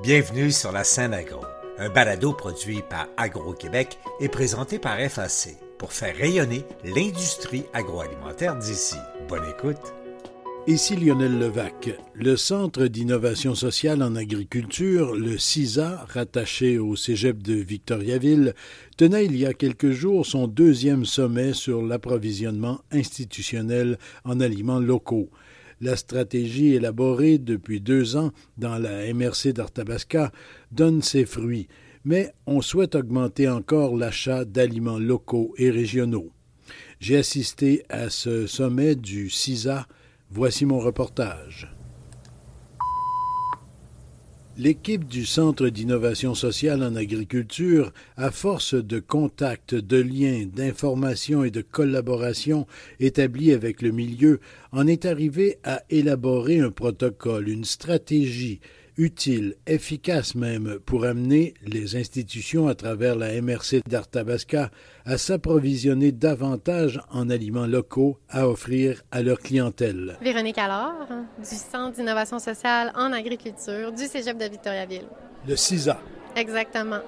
Bienvenue sur la scène agro, un balado produit par Agro-Québec et présenté par FAC pour faire rayonner l'industrie agroalimentaire d'ici. Bonne écoute. Ici Lionel Levac. Le Centre d'innovation sociale en agriculture, le CISA, rattaché au Cégep de Victoriaville, tenait il y a quelques jours son deuxième sommet sur l'approvisionnement institutionnel en aliments locaux. La stratégie élaborée depuis deux ans dans la MRC d'Arthabasca donne ses fruits, mais on souhaite augmenter encore l'achat d'aliments locaux et régionaux. J'ai assisté à ce sommet du CISA. Voici mon reportage. L'équipe du Centre d'innovation sociale en agriculture, à force de contacts, de liens, d'informations et de collaboration établis avec le milieu, en est arrivée à élaborer un protocole, une stratégie utile, efficace même, pour amener les institutions à travers la MRC d'Arthabasca à s'approvisionner davantage en aliments locaux à offrir à leur clientèle. Véronique Allard, du Centre d'innovation sociale en agriculture du Cégep de Victoriaville. Le CISA. Exactement.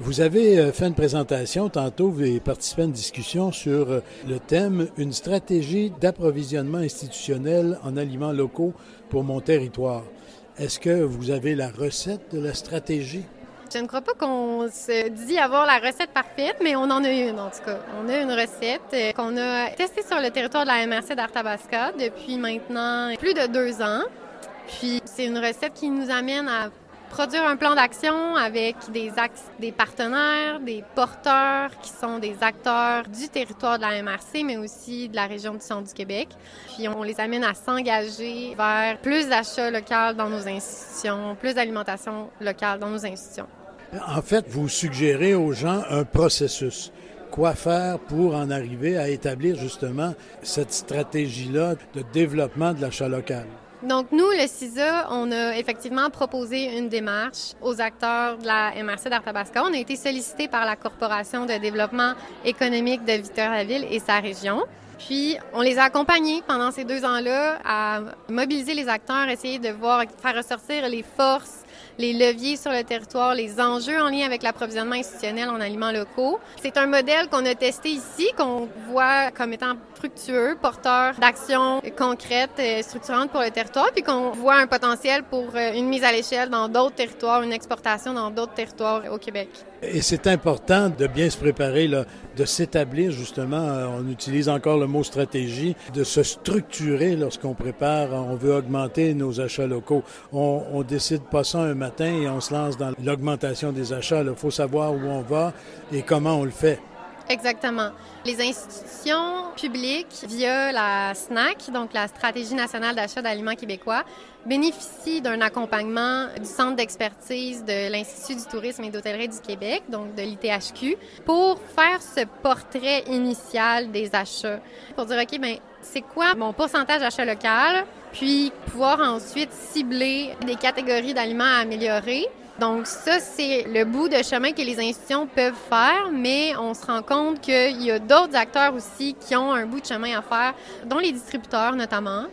Vous avez euh, fait une présentation tantôt, vous avez participé à une discussion sur euh, le thème Une stratégie d'approvisionnement institutionnel en aliments locaux pour mon territoire. Est-ce que vous avez la recette de la stratégie? Je ne crois pas qu'on se dit avoir la recette parfaite, mais on en a une en tout cas. On a une recette euh, qu'on a testée sur le territoire de la MRC d'Arthabasca depuis maintenant plus de deux ans. Puis c'est une recette qui nous amène à produire un plan d'action avec des, des partenaires, des porteurs qui sont des acteurs du territoire de la MRC, mais aussi de la région du centre du Québec. Puis on les amène à s'engager vers plus d'achats locaux dans nos institutions, plus d'alimentation locale dans nos institutions. En fait, vous suggérez aux gens un processus quoi faire pour en arriver à établir justement cette stratégie-là de développement de l'achat local? Donc, nous, le CISA, on a effectivement proposé une démarche aux acteurs de la MRC d'Arthabasca. On a été sollicité par la Corporation de développement économique de Victoriaville et sa région. Puis, on les a accompagnés pendant ces deux ans-là à mobiliser les acteurs, essayer de voir, faire ressortir les forces, les leviers sur le territoire, les enjeux en lien avec l'approvisionnement institutionnel en aliments locaux. C'est un modèle qu'on a testé ici, qu'on voit comme étant fructueux, porteur d'actions concrètes, et structurantes pour le territoire, puis qu'on voit un potentiel pour euh, une mise à l'échelle dans d'autres territoires, une exportation dans d'autres territoires au Québec. Et c'est important de bien se préparer, de s'établir justement, euh, on utilise encore le mot stratégie, de se structurer lorsqu'on prépare, on veut augmenter nos achats locaux. On, on décide pas ça un matin et on se lance dans l'augmentation des achats. Il faut savoir où on va et comment on le fait. Exactement. Les institutions publiques, via la SNAC, donc la Stratégie nationale d'achat d'aliments québécois, bénéficient d'un accompagnement du Centre d'expertise de l'Institut du tourisme et d'hôtellerie du Québec, donc de l'ITHQ, pour faire ce portrait initial des achats. Pour dire, OK, ben c'est quoi mon pourcentage d'achat local, puis pouvoir ensuite cibler des catégories d'aliments à améliorer donc ça, c'est le bout de chemin que les institutions peuvent faire, mais on se rend compte qu'il y a d'autres acteurs aussi qui ont un bout de chemin à faire, dont les distributeurs notamment.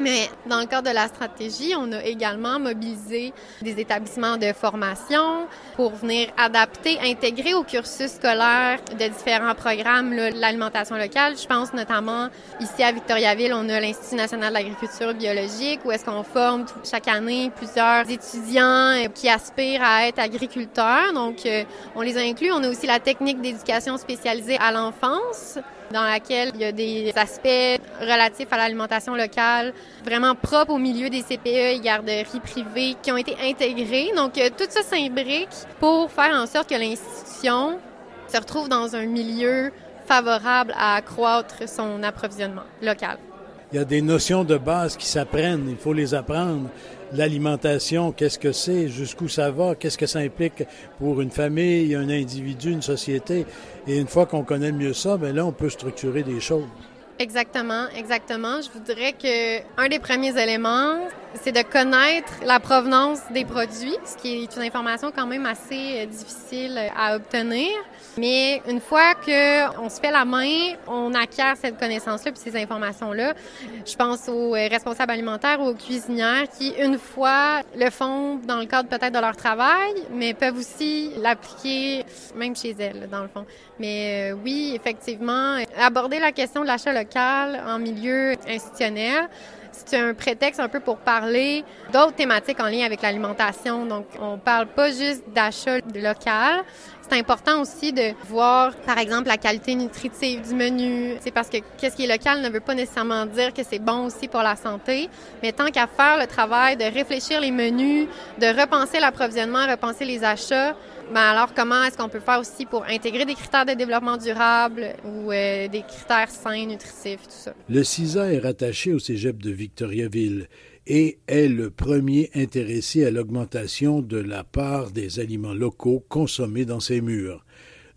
Mais dans le cadre de la stratégie, on a également mobilisé des établissements de formation pour venir adapter, intégrer au cursus scolaire de différents programmes l'alimentation locale. Je pense notamment ici à Victoriaville, on a l'Institut national d'agriculture biologique où est-ce qu'on forme chaque année plusieurs étudiants qui aspirent à être agriculteurs. Donc, euh, on les a inclus. On a aussi la technique d'éducation spécialisée à l'enfance dans laquelle il y a des aspects relatifs à l'alimentation locale, vraiment propres au milieu des CPE et garderies privées qui ont été intégrés. Donc, euh, tout ça s'imbrique pour faire en sorte que l'institution se retrouve dans un milieu favorable à accroître son approvisionnement local. Il y a des notions de base qui s'apprennent, il faut les apprendre. L'alimentation, qu'est-ce que c'est, jusqu'où ça va, qu'est-ce que ça implique pour une famille, un individu, une société. Et une fois qu'on connaît mieux ça, bien là, on peut structurer des choses. Exactement, exactement. Je voudrais que un des premiers éléments, c'est de connaître la provenance des produits, ce qui est une information quand même assez euh, difficile à obtenir. Mais une fois que on se fait la main, on acquiert cette connaissance-là puis ces informations-là. Je pense aux euh, responsables alimentaires ou aux cuisinières qui, une fois, le font dans le cadre peut-être de leur travail, mais peuvent aussi l'appliquer même chez elles, dans le fond. Mais euh, oui, effectivement, aborder la question de l'achat local en milieu institutionnel, c'est un prétexte un peu pour parler d'autres thématiques en lien avec l'alimentation. Donc, on parle pas juste d'achat local. C'est important aussi de voir, par exemple, la qualité nutritive du menu. C'est parce que qu'est-ce qui est local ne veut pas nécessairement dire que c'est bon aussi pour la santé. Mais tant qu'à faire le travail de réfléchir les menus, de repenser l'approvisionnement, repenser les achats, ben alors, comment est-ce qu'on peut faire aussi pour intégrer des critères de développement durable ou euh, des critères sains, nutritifs, tout ça? Le CISA est rattaché au cégep de Victoriaville et est le premier intéressé à l'augmentation de la part des aliments locaux consommés dans ses murs.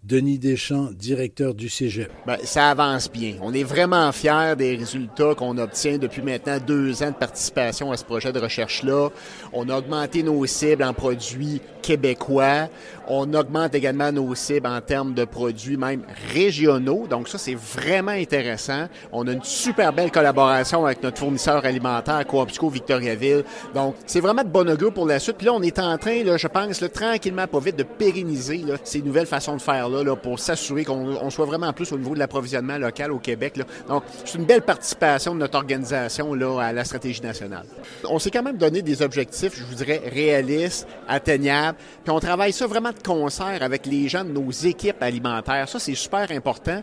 Denis Deschamps, directeur du Cégep. Ben, ça avance bien. On est vraiment fiers des résultats qu'on obtient depuis maintenant deux ans de participation à ce projet de recherche-là. On a augmenté nos cibles en produits québécois. On augmente également nos cibles en termes de produits même régionaux. Donc ça, c'est vraiment intéressant. On a une super belle collaboration avec notre fournisseur alimentaire, Coopsco Victoriaville. Donc c'est vraiment de bon augure pour la suite. Puis là, on est en train, je pense, là, tranquillement, pas vite, de pérenniser ces nouvelles façons de faire là, pour s'assurer qu'on soit vraiment plus au niveau de l'approvisionnement local au Québec. Donc c'est une belle participation de notre organisation là, à la stratégie nationale. On s'est quand même donné des objectifs, je vous dirais, réalistes, atteignables. Puis on travaille ça vraiment de avec les gens de nos équipes alimentaires. Ça, c'est super important.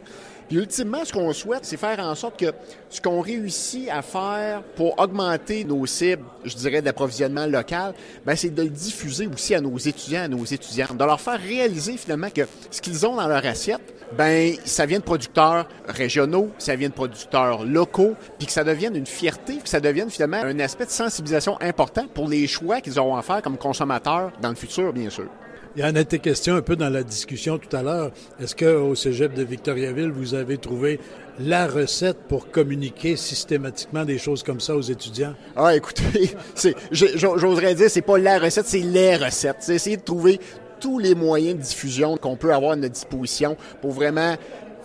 Puis ultimement, ce qu'on souhaite, c'est faire en sorte que ce qu'on réussit à faire pour augmenter nos cibles, je dirais, d'approvisionnement local, ben c'est de le diffuser aussi à nos étudiants, à nos étudiantes, de leur faire réaliser finalement que ce qu'ils ont dans leur assiette, ben ça vient de producteurs régionaux, ça vient de producteurs locaux, puis que ça devienne une fierté, que ça devienne finalement un aspect de sensibilisation important pour les choix qu'ils auront à faire comme consommateurs dans le futur, bien sûr. Il y en a été question un peu dans la discussion tout à l'heure. Est-ce qu'au cégep de Victoriaville, vous avez trouvé la recette pour communiquer systématiquement des choses comme ça aux étudiants? Ah, écoutez, j'oserais dire, c'est pas la recette, c'est les recettes. C'est essayer de trouver tous les moyens de diffusion qu'on peut avoir à notre disposition pour vraiment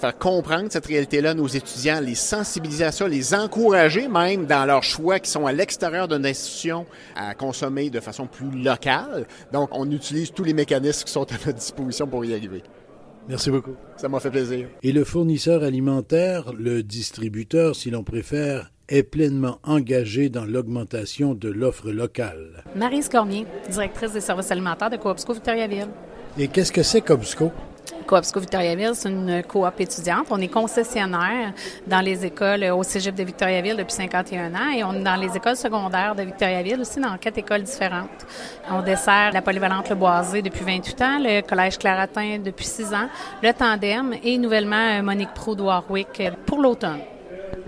faire comprendre cette réalité-là à nos étudiants, les sensibiliser à ça, les encourager même dans leurs choix qui sont à l'extérieur d'une institution à consommer de façon plus locale. Donc, on utilise tous les mécanismes qui sont à notre disposition pour y arriver. Merci beaucoup. Ça m'a fait plaisir. Et le fournisseur alimentaire, le distributeur, si l'on préfère, est pleinement engagé dans l'augmentation de l'offre locale. Marie Cormier, directrice des services alimentaires de Coopsco Victoriaville. Et qu'est-ce que c'est Coopsco? Coopsco Victoriaville, c'est une coop étudiante. On est concessionnaire dans les écoles au Cégep de Victoriaville depuis 51 ans et on est dans les écoles secondaires de Victoriaville aussi dans quatre écoles différentes. On dessert la polyvalente Le Boisé depuis 28 ans, le Collège Claratin depuis 6 ans, le Tandem et nouvellement Monique Proud Warwick pour l'automne.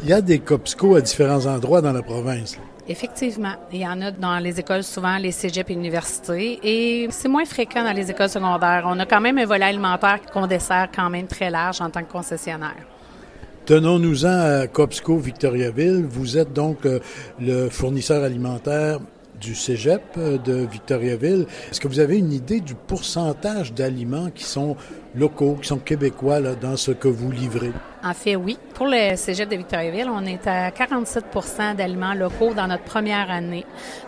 Il y a des Coopsco à différents endroits dans la province. Effectivement. Il y en a dans les écoles, souvent les cégep et universités, et c'est moins fréquent dans les écoles secondaires. On a quand même un volet alimentaire qu'on dessert quand même très large en tant que concessionnaire. Tenons-nous-en à Copsco Victoriaville. Vous êtes donc euh, le fournisseur alimentaire du cégep euh, de Victoriaville. Est-ce que vous avez une idée du pourcentage d'aliments qui sont locaux, qui sont québécois dans ce que vous livrez? En fait, oui. Pour le cégep de Victoriaville, on est à 47% d'aliments locaux dans notre première année,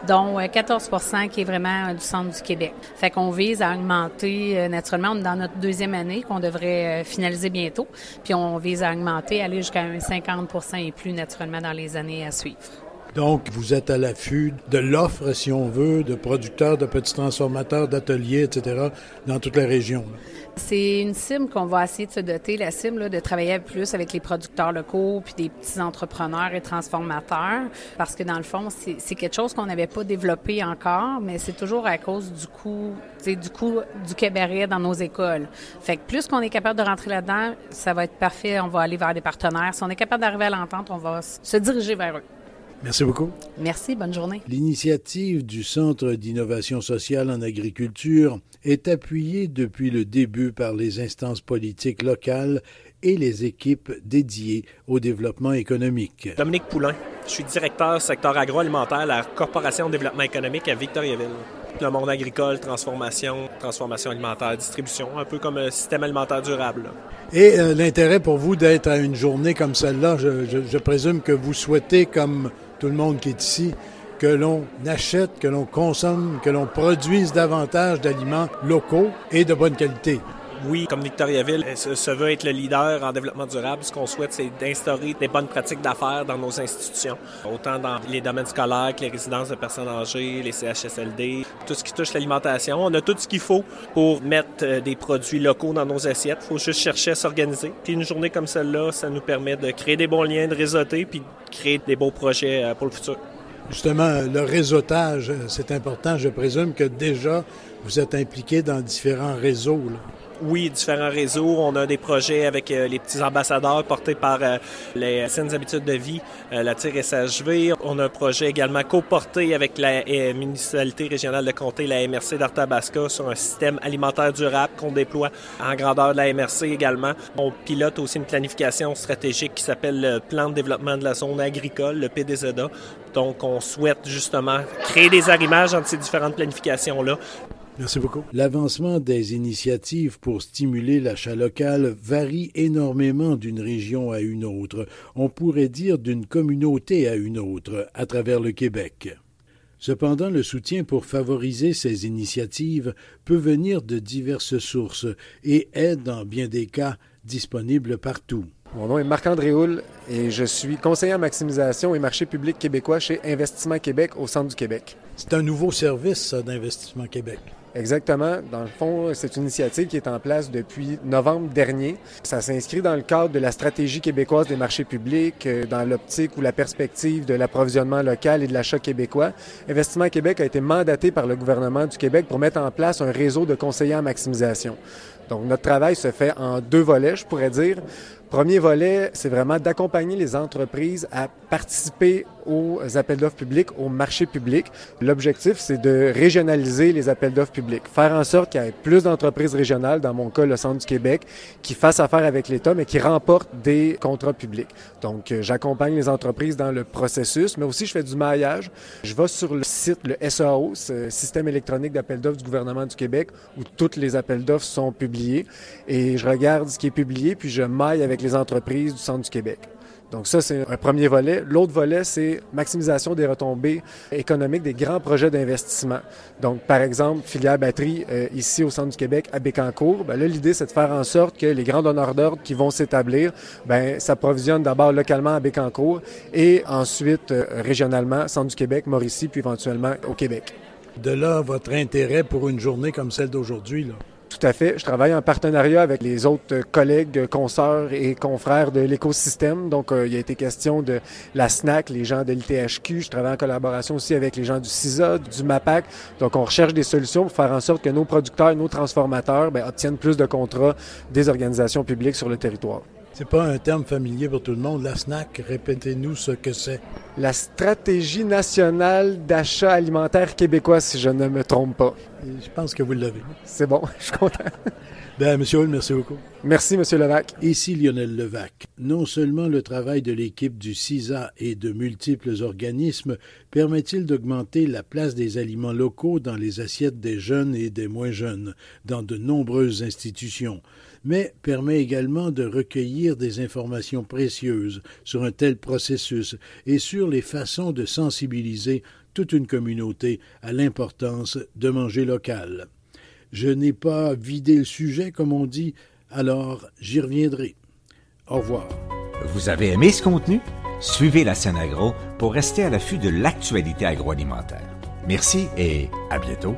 dont 14% euh, qui est vraiment du centre du Québec. Fait qu'on vise à augmenter, euh, naturellement, on est dans notre deuxième année qu'on devrait finaliser bientôt, puis on vise à augmenter, aller jusqu'à un 50% et plus, naturellement, dans les années à suivre. Donc, vous êtes à l'affût de l'offre, si on veut, de producteurs, de petits transformateurs, d'ateliers, etc., dans toute la région. C'est une cible qu'on va essayer de se doter, la cible de travailler plus avec les producteurs locaux puis des petits entrepreneurs et transformateurs, parce que dans le fond, c'est quelque chose qu'on n'avait pas développé encore, mais c'est toujours à cause du coût, du coût du cabaret dans nos écoles. Fait que plus qu'on est capable de rentrer là-dedans, ça va être parfait. On va aller vers des partenaires. Si on est capable d'arriver à l'entente, on va se diriger vers eux. Merci beaucoup. Merci, bonne journée. L'initiative du Centre d'innovation sociale en agriculture est appuyée depuis le début par les instances politiques locales et les équipes dédiées au développement économique. Dominique Poulain, je suis directeur secteur agroalimentaire à la Corporation de développement économique à Victoriaville. Le monde agricole, transformation, transformation alimentaire, distribution, un peu comme un système alimentaire durable. Et euh, l'intérêt pour vous d'être à une journée comme celle-là, je, je présume que vous souhaitez, comme tout le monde qui est ici, que l'on achète, que l'on consomme, que l'on produise davantage d'aliments locaux et de bonne qualité. Oui, comme Victoriaville se veut être le leader en développement durable, ce qu'on souhaite, c'est d'instaurer des bonnes pratiques d'affaires dans nos institutions, autant dans les domaines scolaires que les résidences de personnes âgées, les CHSLD, tout ce qui touche l'alimentation. On a tout ce qu'il faut pour mettre euh, des produits locaux dans nos assiettes. Il faut juste chercher à s'organiser. Puis une journée comme celle-là, ça nous permet de créer des bons liens, de réseauter, puis de créer des beaux projets euh, pour le futur. Justement, le réseautage, c'est important. Je présume que déjà, vous êtes impliqué dans différents réseaux. Oui, différents réseaux. On a des projets avec euh, les petits ambassadeurs portés par euh, les saines habitudes de vie, euh, la TIR SHV. On a un projet également co-porté avec la municipalité régionale de comté, la MRC d'Arthabasca, sur un système alimentaire durable qu'on déploie en grandeur de la MRC également. On pilote aussi une planification stratégique qui s'appelle le Plan de développement de la zone agricole, le PDZA. Donc, on souhaite justement créer des arrimages entre ces différentes planifications-là L'avancement des initiatives pour stimuler l'achat local varie énormément d'une région à une autre, on pourrait dire d'une communauté à une autre, à travers le Québec. Cependant, le soutien pour favoriser ces initiatives peut venir de diverses sources et est, dans bien des cas, disponible partout. Mon nom est Marc-André Houle et je suis conseiller en maximisation et marché public québécois chez Investissement Québec au centre du Québec. C'est un nouveau service, d'Investissement Québec. Exactement. Dans le fond, c'est une initiative qui est en place depuis novembre dernier. Ça s'inscrit dans le cadre de la stratégie québécoise des marchés publics, euh, dans l'optique ou la perspective de l'approvisionnement local et de l'achat québécois. Investissement Québec a été mandaté par le gouvernement du Québec pour mettre en place un réseau de conseillers en maximisation. Donc, notre travail se fait en deux volets, je pourrais dire. Premier volet, c'est vraiment d'accompagner les entreprises à participer aux appels d'offres publics, au marché public. L'objectif, c'est de régionaliser les appels d'offres publics, faire en sorte qu'il y ait plus d'entreprises régionales, dans mon cas, le Centre du Québec, qui fassent affaire avec l'État, mais qui remportent des contrats publics. Donc, euh, j'accompagne les entreprises dans le processus, mais aussi je fais du maillage. Je vais sur le site, le SAO, système électronique d'appels d'offres du gouvernement du Québec, où toutes les appels d'offres sont publiés, et je regarde ce qui est publié, puis je maille avec les entreprises du Centre du Québec. Donc ça, c'est un premier volet. L'autre volet, c'est maximisation des retombées économiques des grands projets d'investissement. Donc, par exemple, filière batterie euh, ici au centre du Québec, à Bécancourt. Ben là, l'idée, c'est de faire en sorte que les grands donneurs d'ordre qui vont s'établir, ben s'approvisionnent d'abord localement à Bécancourt et ensuite euh, régionalement, centre du Québec, Mauricie, puis éventuellement au Québec. De là, votre intérêt pour une journée comme celle d'aujourd'hui, là? Tout à fait. Je travaille en partenariat avec les autres collègues, consoeurs et confrères de l'écosystème. Donc, euh, il a été question de la SNAC, les gens de l'ITHQ. Je travaille en collaboration aussi avec les gens du CISA, du MAPAC. Donc, on recherche des solutions pour faire en sorte que nos producteurs et nos transformateurs ben, obtiennent plus de contrats des organisations publiques sur le territoire. C'est pas un terme familier pour tout le monde. La SNAC, répétez-nous ce que c'est. La stratégie nationale d'achat alimentaire québécois, si je ne me trompe pas. je pense que vous l'avez. C'est bon, je suis content. Ben, Monsieur Hull, merci beaucoup. Merci, Monsieur Levac. Ici Lionel Levac. Non seulement le travail de l'équipe du CISA et de multiples organismes permet-il d'augmenter la place des aliments locaux dans les assiettes des jeunes et des moins jeunes, dans de nombreuses institutions, mais permet également de recueillir des informations précieuses sur un tel processus et sur les façons de sensibiliser toute une communauté à l'importance de manger local. Je n'ai pas vidé le sujet, comme on dit, alors j'y reviendrai. Au revoir. Vous avez aimé ce contenu? Suivez la scène agro pour rester à l'affût de l'actualité agroalimentaire. Merci et à bientôt.